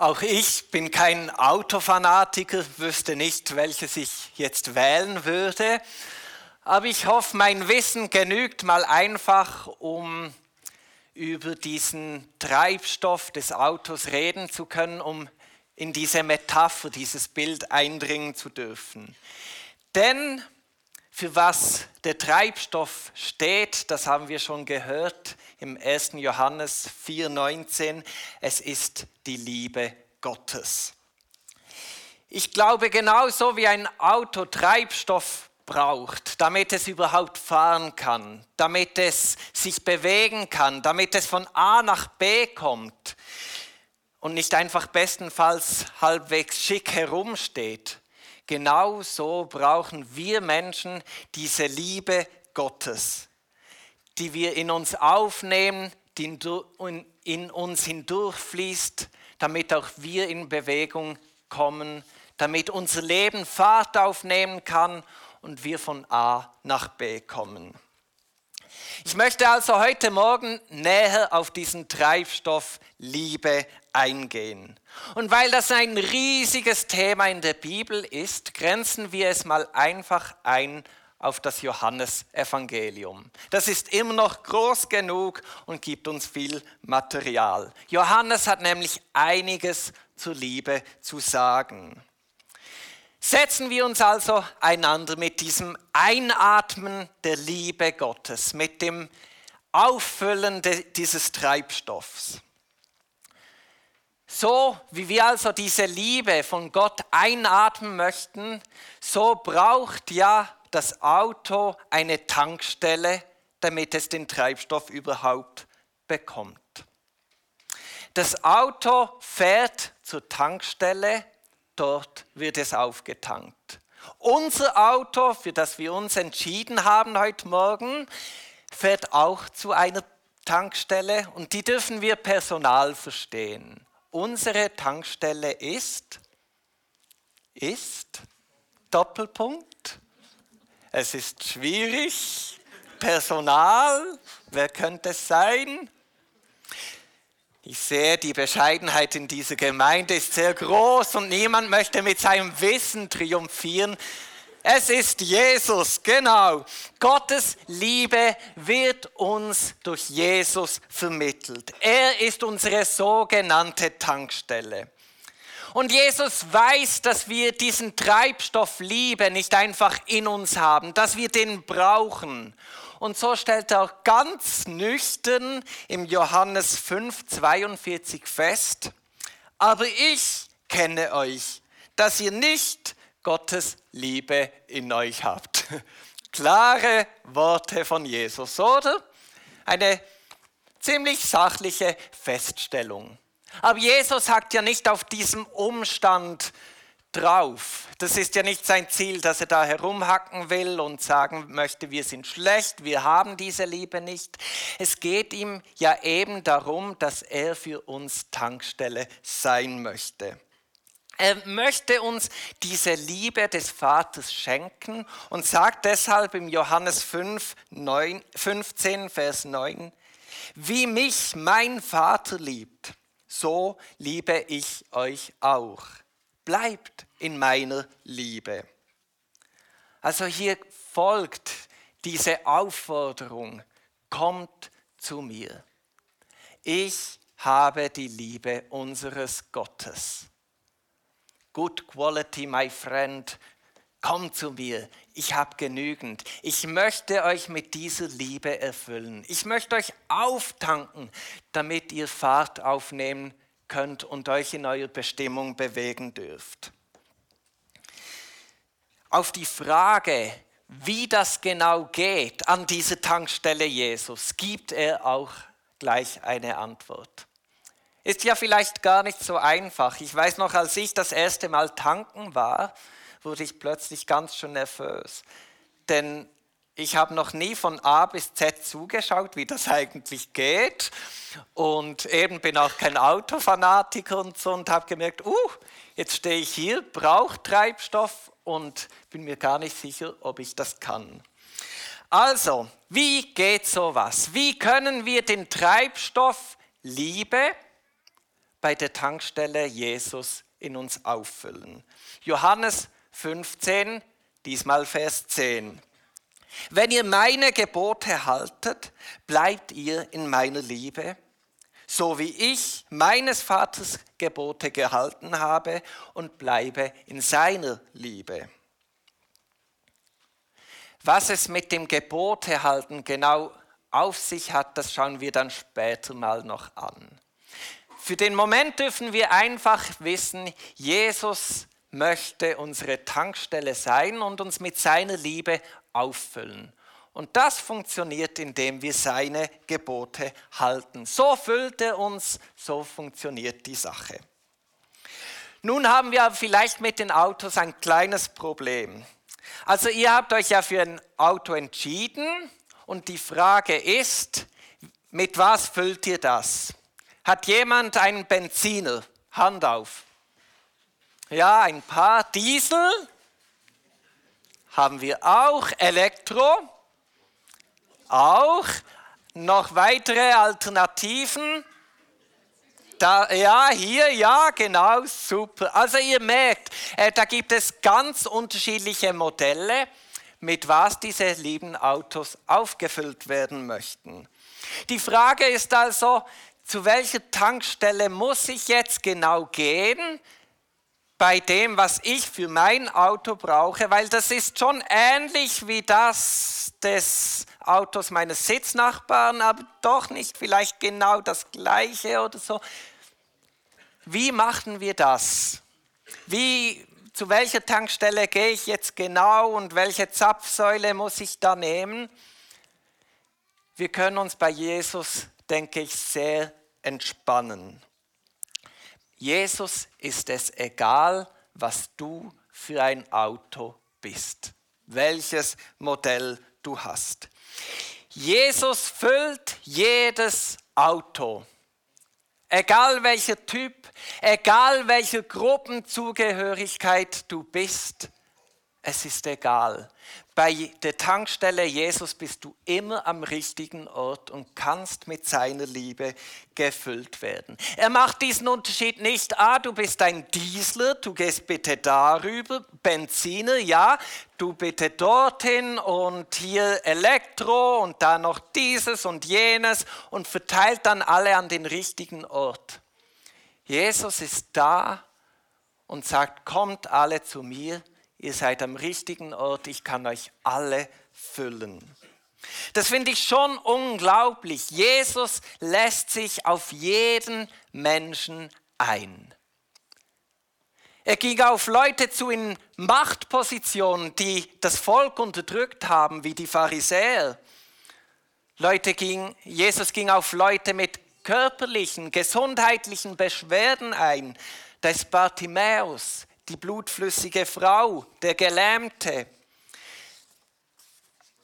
Auch ich bin kein Autofanatiker, wüsste nicht, welches ich jetzt wählen würde. Aber ich hoffe, mein Wissen genügt mal einfach, um über diesen Treibstoff des Autos reden zu können, um in diese Metapher, dieses Bild eindringen zu dürfen. Denn für was der Treibstoff steht, das haben wir schon gehört im 1. Johannes 4:19, es ist die Liebe Gottes. Ich glaube, genauso wie ein Auto Treibstoff braucht, damit es überhaupt fahren kann, damit es sich bewegen kann, damit es von A nach B kommt und nicht einfach bestenfalls halbwegs schick herumsteht. Genauso brauchen wir Menschen diese Liebe Gottes die wir in uns aufnehmen, die in uns hindurchfließt, damit auch wir in Bewegung kommen, damit unser Leben Fahrt aufnehmen kann und wir von A nach B kommen. Ich möchte also heute Morgen näher auf diesen Treibstoff Liebe eingehen. Und weil das ein riesiges Thema in der Bibel ist, grenzen wir es mal einfach ein auf das Johannesevangelium. Das ist immer noch groß genug und gibt uns viel Material. Johannes hat nämlich einiges zur Liebe zu sagen. Setzen wir uns also einander mit diesem Einatmen der Liebe Gottes, mit dem Auffüllen dieses Treibstoffs. So wie wir also diese Liebe von Gott einatmen möchten, so braucht ja das Auto eine Tankstelle, damit es den Treibstoff überhaupt bekommt. Das Auto fährt zur Tankstelle, dort wird es aufgetankt. Unser Auto, für das wir uns entschieden haben heute Morgen, fährt auch zu einer Tankstelle und die dürfen wir Personal verstehen. Unsere Tankstelle ist, ist, Doppelpunkt, es ist schwierig. Personal, wer könnte es sein? Ich sehe, die Bescheidenheit in dieser Gemeinde ist sehr groß und niemand möchte mit seinem Wissen triumphieren. Es ist Jesus, genau. Gottes Liebe wird uns durch Jesus vermittelt. Er ist unsere sogenannte Tankstelle. Und Jesus weiß, dass wir diesen Treibstoff Liebe nicht einfach in uns haben, dass wir den brauchen. Und so stellt er auch ganz nüchtern im Johannes 5, 42 fest, aber ich kenne euch, dass ihr nicht Gottes Liebe in euch habt. Klare Worte von Jesus, oder? Eine ziemlich sachliche Feststellung. Aber Jesus sagt ja nicht auf diesem Umstand drauf. Das ist ja nicht sein Ziel, dass er da herumhacken will und sagen möchte, wir sind schlecht, wir haben diese Liebe nicht. Es geht ihm ja eben darum, dass er für uns Tankstelle sein möchte. Er möchte uns diese Liebe des Vaters schenken und sagt deshalb im Johannes 5, 9, 15, Vers 9, wie mich mein Vater liebt, so liebe ich euch auch. Bleibt in meiner Liebe. Also hier folgt diese Aufforderung, kommt zu mir. Ich habe die Liebe unseres Gottes. Good quality, my friend, Kommt zu mir, ich habe genügend. Ich möchte euch mit dieser Liebe erfüllen. Ich möchte euch auftanken, damit ihr Fahrt aufnehmen könnt und euch in eurer Bestimmung bewegen dürft. Auf die Frage, wie das genau geht an dieser Tankstelle Jesus, gibt er auch gleich eine Antwort. Ist ja vielleicht gar nicht so einfach. Ich weiß noch, als ich das erste Mal tanken war, wurde ich plötzlich ganz schön nervös. Denn ich habe noch nie von A bis Z zugeschaut, wie das eigentlich geht. Und eben bin auch kein Autofanatiker und so und habe gemerkt, uh, jetzt stehe ich hier, brauche Treibstoff und bin mir gar nicht sicher, ob ich das kann. Also, wie geht sowas? Wie können wir den Treibstoff Liebe bei der Tankstelle Jesus in uns auffüllen. Johannes 15, diesmal Vers 10. Wenn ihr meine Gebote haltet, bleibt ihr in meiner Liebe, so wie ich meines Vaters Gebote gehalten habe und bleibe in seiner Liebe. Was es mit dem Gebote halten genau auf sich hat, das schauen wir dann später mal noch an. Für den Moment dürfen wir einfach wissen, Jesus möchte unsere Tankstelle sein und uns mit seiner Liebe auffüllen. Und das funktioniert, indem wir seine Gebote halten. So füllt er uns, so funktioniert die Sache. Nun haben wir vielleicht mit den Autos ein kleines Problem. Also ihr habt euch ja für ein Auto entschieden und die Frage ist, mit was füllt ihr das? Hat jemand einen Benziner? Hand auf. Ja, ein paar. Diesel haben wir auch. Elektro auch. Noch weitere Alternativen? Da, ja, hier, ja, genau, super. Also ihr merkt, äh, da gibt es ganz unterschiedliche Modelle, mit was diese lieben Autos aufgefüllt werden möchten. Die Frage ist also, zu welcher Tankstelle muss ich jetzt genau gehen bei dem, was ich für mein Auto brauche, weil das ist schon ähnlich wie das des Autos meines Sitznachbarn, aber doch nicht vielleicht genau das gleiche oder so. Wie machen wir das? Wie, zu welcher Tankstelle gehe ich jetzt genau und welche Zapfsäule muss ich da nehmen? Wir können uns bei Jesus, denke ich, sehr entspannen. Jesus ist es egal, was du für ein Auto bist, welches Modell du hast. Jesus füllt jedes Auto, egal welcher Typ, egal welche Gruppenzugehörigkeit du bist, es ist egal. Bei der Tankstelle Jesus bist du immer am richtigen Ort und kannst mit seiner Liebe gefüllt werden. Er macht diesen Unterschied nicht, ah, du bist ein Diesler, du gehst bitte darüber, Benziner, ja, du bitte dorthin und hier Elektro und da noch dieses und jenes und verteilt dann alle an den richtigen Ort. Jesus ist da und sagt, kommt alle zu mir Ihr seid am richtigen Ort, ich kann euch alle füllen. Das finde ich schon unglaublich. Jesus lässt sich auf jeden Menschen ein. Er ging auf Leute zu in Machtpositionen, die das Volk unterdrückt haben, wie die Pharisäer. Leute ging, Jesus ging auf Leute mit körperlichen, gesundheitlichen Beschwerden ein. Da ist Bartimäus, die blutflüssige Frau, der Gelähmte.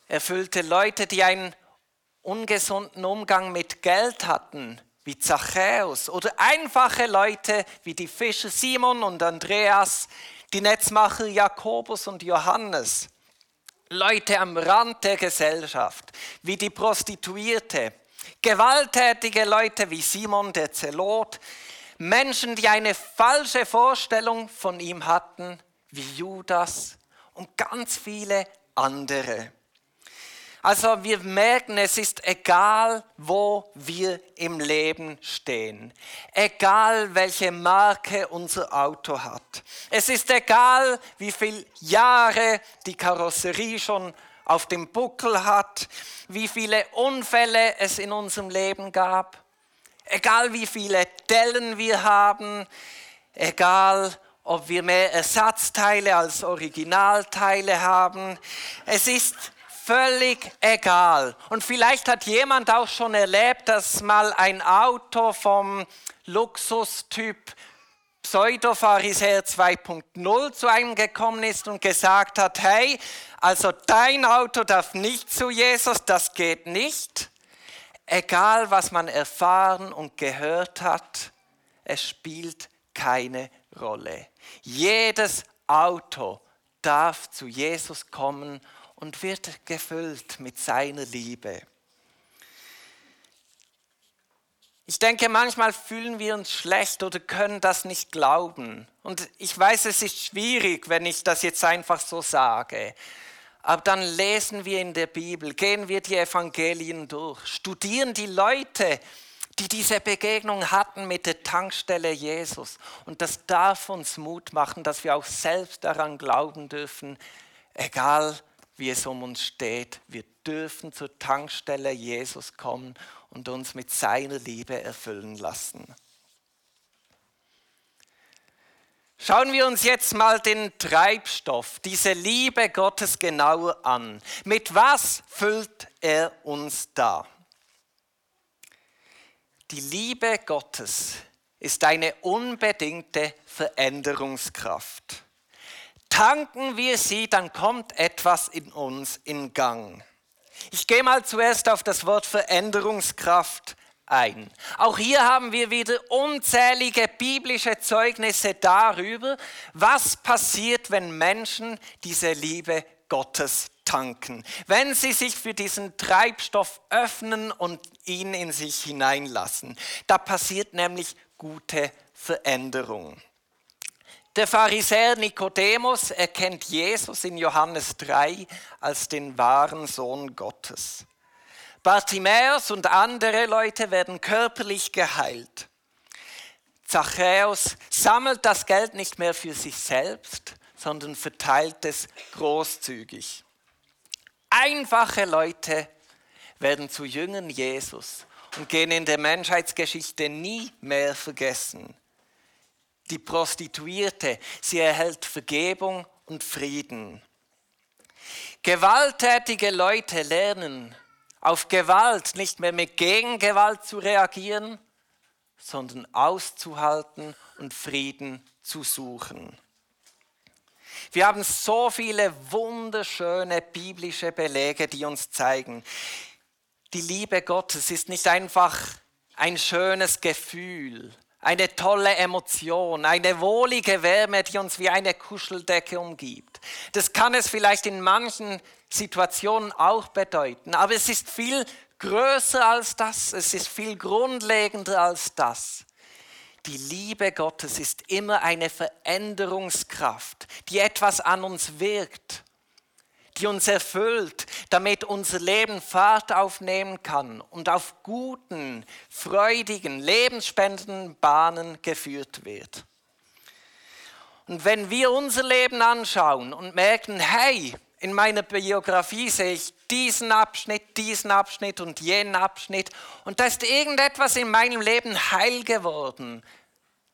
Er füllte Leute, die einen ungesunden Umgang mit Geld hatten, wie Zachäus, oder einfache Leute wie die Fischer Simon und Andreas, die Netzmacher Jakobus und Johannes. Leute am Rand der Gesellschaft, wie die Prostituierte, gewalttätige Leute wie Simon der Zelot, Menschen, die eine falsche Vorstellung von ihm hatten, wie Judas und ganz viele andere. Also wir merken, es ist egal, wo wir im Leben stehen, egal welche Marke unser Auto hat. Es ist egal, wie viele Jahre die Karosserie schon auf dem Buckel hat, wie viele Unfälle es in unserem Leben gab. Egal wie viele Dellen wir haben, egal ob wir mehr Ersatzteile als Originalteile haben, es ist völlig egal. Und vielleicht hat jemand auch schon erlebt, dass mal ein Auto vom Luxustyp Pseudo-Pharisäer 2.0 zu einem gekommen ist und gesagt hat, hey, also dein Auto darf nicht zu Jesus, das geht nicht. Egal, was man erfahren und gehört hat, es spielt keine Rolle. Jedes Auto darf zu Jesus kommen und wird gefüllt mit seiner Liebe. Ich denke, manchmal fühlen wir uns schlecht oder können das nicht glauben. Und ich weiß, es ist schwierig, wenn ich das jetzt einfach so sage. Aber dann lesen wir in der Bibel, gehen wir die Evangelien durch, studieren die Leute, die diese Begegnung hatten mit der Tankstelle Jesus. Und das darf uns Mut machen, dass wir auch selbst daran glauben dürfen, egal wie es um uns steht, wir dürfen zur Tankstelle Jesus kommen und uns mit seiner Liebe erfüllen lassen. Schauen wir uns jetzt mal den Treibstoff, diese Liebe Gottes genauer an. Mit was füllt er uns da? Die Liebe Gottes ist eine unbedingte Veränderungskraft. Tanken wir sie, dann kommt etwas in uns in Gang. Ich gehe mal zuerst auf das Wort Veränderungskraft ein. Auch hier haben wir wieder unzählige biblische Zeugnisse darüber, was passiert, wenn Menschen diese Liebe Gottes tanken. Wenn sie sich für diesen Treibstoff öffnen und ihn in sich hineinlassen. Da passiert nämlich gute Veränderung. Der Pharisäer Nikodemus erkennt Jesus in Johannes 3 als den wahren Sohn Gottes. Bartimäus und andere Leute werden körperlich geheilt. Zachäus sammelt das Geld nicht mehr für sich selbst, sondern verteilt es großzügig. Einfache Leute werden zu Jüngern Jesus und gehen in der Menschheitsgeschichte nie mehr vergessen die Prostituierte, sie erhält Vergebung und Frieden. Gewalttätige Leute lernen, auf Gewalt nicht mehr mit Gegengewalt zu reagieren, sondern auszuhalten und Frieden zu suchen. Wir haben so viele wunderschöne biblische Belege, die uns zeigen, die Liebe Gottes ist nicht einfach ein schönes Gefühl, eine tolle Emotion, eine wohlige Wärme, die uns wie eine Kuscheldecke umgibt. Das kann es vielleicht in manchen Situationen auch bedeuten, aber es ist viel größer als das, es ist viel grundlegender als das. Die Liebe Gottes ist immer eine Veränderungskraft, die etwas an uns wirkt die uns erfüllt, damit unser Leben Fahrt aufnehmen kann und auf guten, freudigen, lebensspendenden Bahnen geführt wird. Und wenn wir unser Leben anschauen und merken, hey, in meiner Biografie sehe ich diesen Abschnitt, diesen Abschnitt und jenen Abschnitt und da ist irgendetwas in meinem Leben heil geworden.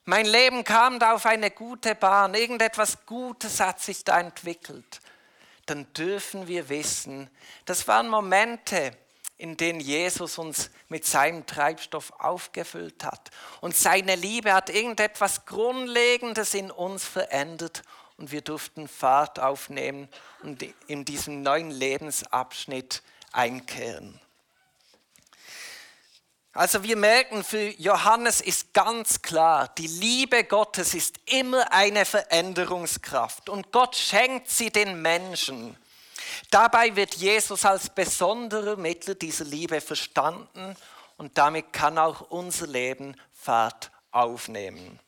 Mein Leben kam da auf eine gute Bahn, irgendetwas Gutes hat sich da entwickelt dann dürfen wir wissen, das waren Momente, in denen Jesus uns mit seinem Treibstoff aufgefüllt hat. Und seine Liebe hat irgendetwas Grundlegendes in uns verändert und wir durften Fahrt aufnehmen und in diesem neuen Lebensabschnitt einkehren. Also wir merken, für Johannes ist ganz klar, die Liebe Gottes ist immer eine Veränderungskraft und Gott schenkt sie den Menschen. Dabei wird Jesus als besonderer Mittler dieser Liebe verstanden und damit kann auch unser Leben Fahrt aufnehmen.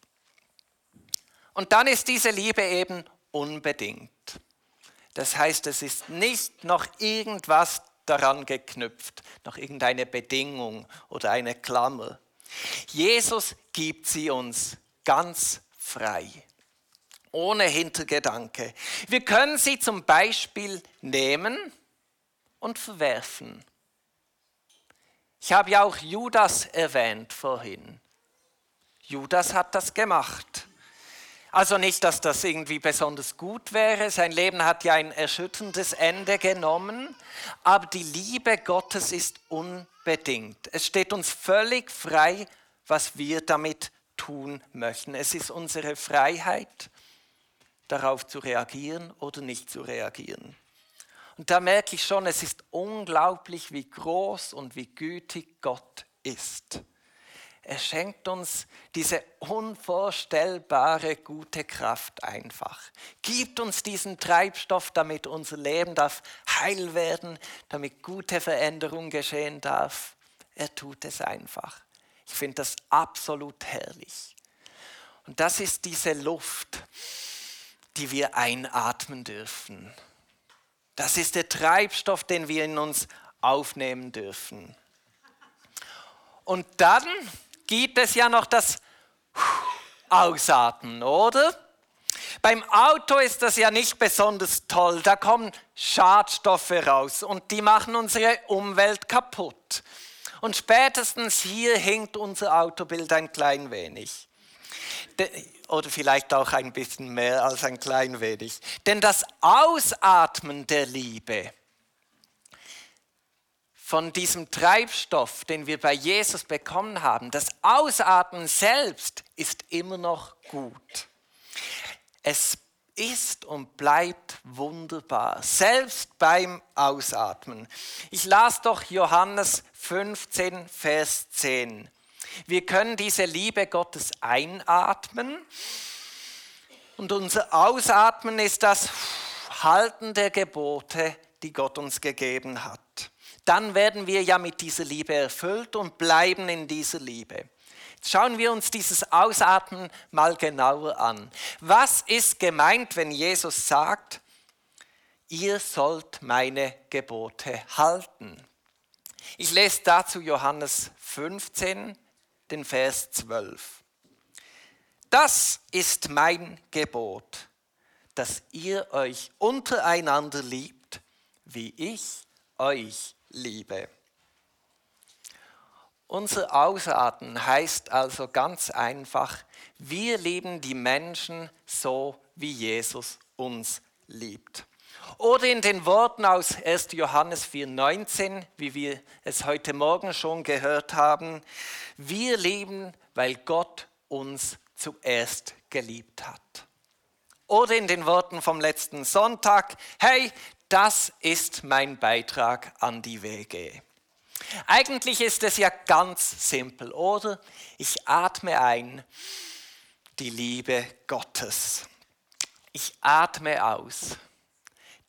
Und dann ist diese Liebe eben unbedingt. Das heißt, es ist nicht noch irgendwas daran geknüpft, noch irgendeine Bedingung oder eine Klammer. Jesus gibt sie uns ganz frei, ohne Hintergedanke. Wir können sie zum Beispiel nehmen und verwerfen. Ich habe ja auch Judas erwähnt vorhin. Judas hat das gemacht. Also nicht, dass das irgendwie besonders gut wäre. Sein Leben hat ja ein erschütterndes Ende genommen. Aber die Liebe Gottes ist unbedingt. Es steht uns völlig frei, was wir damit tun möchten. Es ist unsere Freiheit, darauf zu reagieren oder nicht zu reagieren. Und da merke ich schon, es ist unglaublich, wie groß und wie gütig Gott ist. Er schenkt uns diese unvorstellbare gute Kraft einfach. Gibt uns diesen Treibstoff, damit unser Leben darf heil werden, damit gute Veränderung geschehen darf. Er tut es einfach. Ich finde das absolut herrlich. Und das ist diese Luft, die wir einatmen dürfen. Das ist der Treibstoff, den wir in uns aufnehmen dürfen. Und dann gibt es ja noch das Ausatmen, oder? Beim Auto ist das ja nicht besonders toll. Da kommen Schadstoffe raus und die machen unsere Umwelt kaputt. Und spätestens hier hinkt unser Autobild ein klein wenig. Oder vielleicht auch ein bisschen mehr als ein klein wenig. Denn das Ausatmen der Liebe, von diesem Treibstoff, den wir bei Jesus bekommen haben, das Ausatmen selbst ist immer noch gut. Es ist und bleibt wunderbar, selbst beim Ausatmen. Ich las doch Johannes 15, Vers 10. Wir können diese Liebe Gottes einatmen und unser Ausatmen ist das Halten der Gebote, die Gott uns gegeben hat dann werden wir ja mit dieser Liebe erfüllt und bleiben in dieser Liebe. Jetzt schauen wir uns dieses Ausatmen mal genauer an. Was ist gemeint, wenn Jesus sagt, ihr sollt meine Gebote halten? Ich lese dazu Johannes 15, den Vers 12. Das ist mein Gebot, dass ihr euch untereinander liebt, wie ich euch Liebe. Unser Ausatmen heißt also ganz einfach, wir lieben die Menschen so, wie Jesus uns liebt. Oder in den Worten aus 1. Johannes 4,19, wie wir es heute Morgen schon gehört haben, wir lieben, weil Gott uns zuerst geliebt hat. Oder in den Worten vom letzten Sonntag, hey, das ist mein Beitrag an die WG. Eigentlich ist es ja ganz simpel, oder? Ich atme ein die Liebe Gottes. Ich atme aus.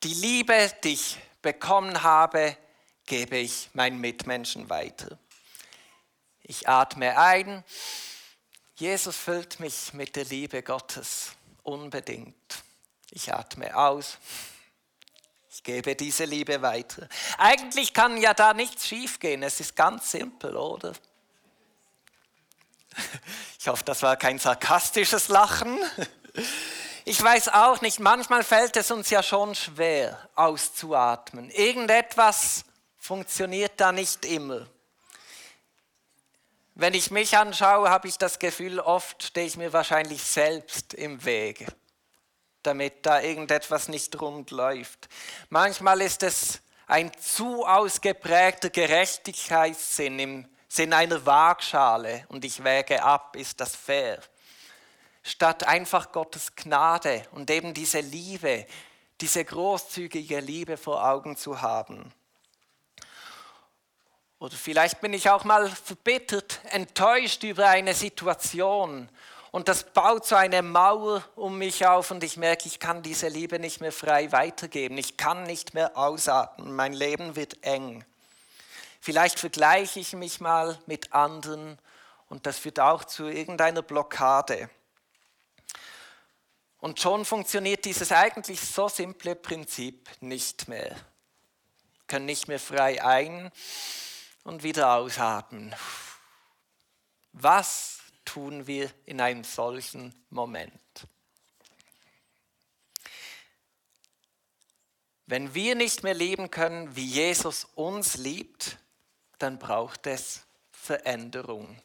Die Liebe, die ich bekommen habe, gebe ich meinen Mitmenschen weiter. Ich atme ein. Jesus füllt mich mit der Liebe Gottes unbedingt. Ich atme aus. Ich gebe diese Liebe weiter. Eigentlich kann ja da nichts schiefgehen. Es ist ganz simpel, oder? Ich hoffe, das war kein sarkastisches Lachen. Ich weiß auch nicht, manchmal fällt es uns ja schon schwer auszuatmen. Irgendetwas funktioniert da nicht immer. Wenn ich mich anschaue, habe ich das Gefühl, oft stehe ich mir wahrscheinlich selbst im Wege damit da irgendetwas nicht rund läuft. Manchmal ist es ein zu ausgeprägter Gerechtigkeitssinn im Sinn einer Waagschale und ich wäge ab, ist das fair? Statt einfach Gottes Gnade und eben diese Liebe, diese großzügige Liebe vor Augen zu haben. Oder vielleicht bin ich auch mal verbittert, enttäuscht über eine Situation und das baut so eine Mauer um mich auf und ich merke, ich kann diese Liebe nicht mehr frei weitergeben. Ich kann nicht mehr ausatmen. Mein Leben wird eng. Vielleicht vergleiche ich mich mal mit anderen und das führt auch zu irgendeiner Blockade. Und schon funktioniert dieses eigentlich so simple Prinzip nicht mehr. Wir können nicht mehr frei ein und wieder ausatmen. Was tun wir in einem solchen Moment? Wenn wir nicht mehr leben können, wie Jesus uns liebt, dann braucht es Veränderung.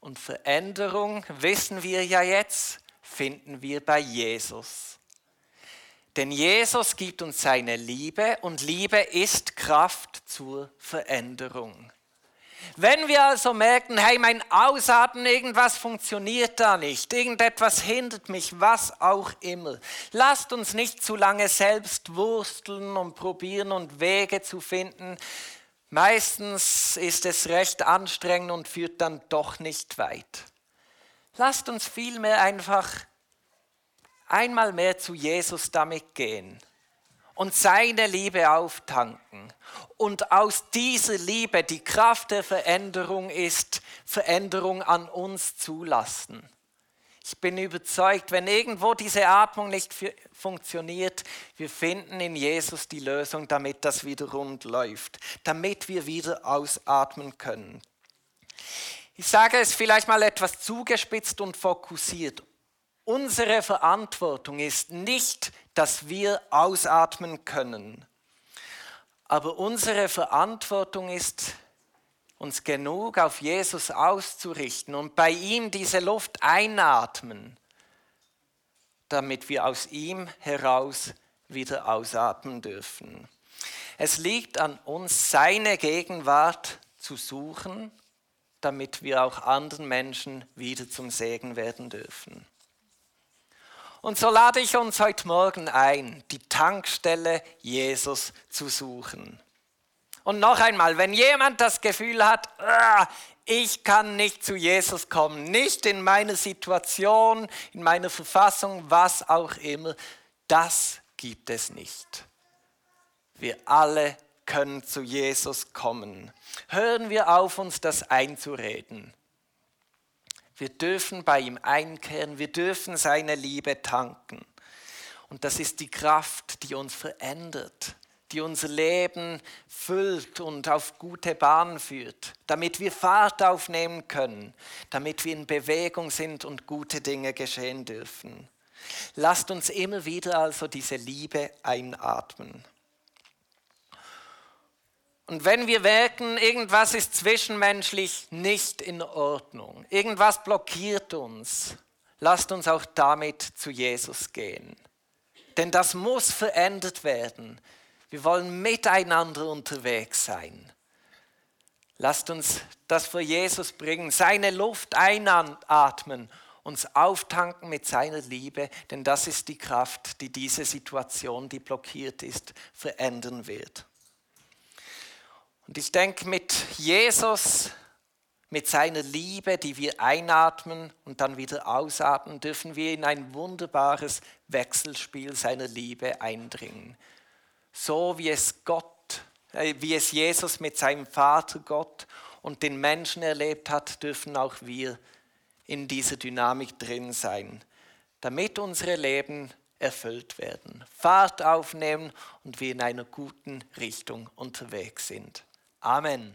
Und Veränderung, wissen wir ja jetzt, finden wir bei Jesus. Denn Jesus gibt uns seine Liebe und Liebe ist Kraft zur Veränderung. Wenn wir also merken, hey, mein Ausatmen, irgendwas funktioniert da nicht, irgendetwas hindert mich, was auch immer, lasst uns nicht zu lange selbst wursteln und probieren und Wege zu finden. Meistens ist es recht anstrengend und führt dann doch nicht weit. Lasst uns vielmehr einfach einmal mehr zu Jesus damit gehen und seine Liebe auftanken. Und aus dieser Liebe die Kraft der Veränderung ist, Veränderung an uns zulassen. Ich bin überzeugt, wenn irgendwo diese Atmung nicht funktioniert, wir finden in Jesus die Lösung, damit das wieder rund läuft, damit wir wieder ausatmen können. Ich sage es vielleicht mal etwas zugespitzt und fokussiert. Unsere Verantwortung ist nicht, dass wir ausatmen können, aber unsere Verantwortung ist, uns genug auf Jesus auszurichten und bei ihm diese Luft einatmen, damit wir aus ihm heraus wieder ausatmen dürfen. Es liegt an uns, seine Gegenwart zu suchen, damit wir auch anderen Menschen wieder zum Segen werden dürfen. Und so lade ich uns heute Morgen ein, die Tankstelle Jesus zu suchen. Und noch einmal, wenn jemand das Gefühl hat, ah, ich kann nicht zu Jesus kommen, nicht in meiner Situation, in meiner Verfassung, was auch immer, das gibt es nicht. Wir alle können zu Jesus kommen. Hören wir auf, uns das einzureden. Wir dürfen bei ihm einkehren, wir dürfen seine Liebe tanken. Und das ist die Kraft, die uns verändert die unser Leben füllt und auf gute Bahn führt, damit wir Fahrt aufnehmen können, damit wir in Bewegung sind und gute Dinge geschehen dürfen. Lasst uns immer wieder also diese Liebe einatmen. Und wenn wir merken, irgendwas ist zwischenmenschlich nicht in Ordnung, irgendwas blockiert uns, lasst uns auch damit zu Jesus gehen. Denn das muss verändert werden. Wir wollen miteinander unterwegs sein. Lasst uns das für Jesus bringen, seine Luft einatmen, uns auftanken mit seiner Liebe, denn das ist die Kraft, die diese Situation, die blockiert ist, verändern wird. Und ich denke, mit Jesus, mit seiner Liebe, die wir einatmen und dann wieder ausatmen, dürfen wir in ein wunderbares Wechselspiel seiner Liebe eindringen so wie es Gott, äh, wie es Jesus mit seinem Vater Gott und den Menschen erlebt hat, dürfen auch wir in dieser Dynamik drin sein, damit unsere Leben erfüllt werden, Fahrt aufnehmen und wir in einer guten Richtung unterwegs sind. Amen.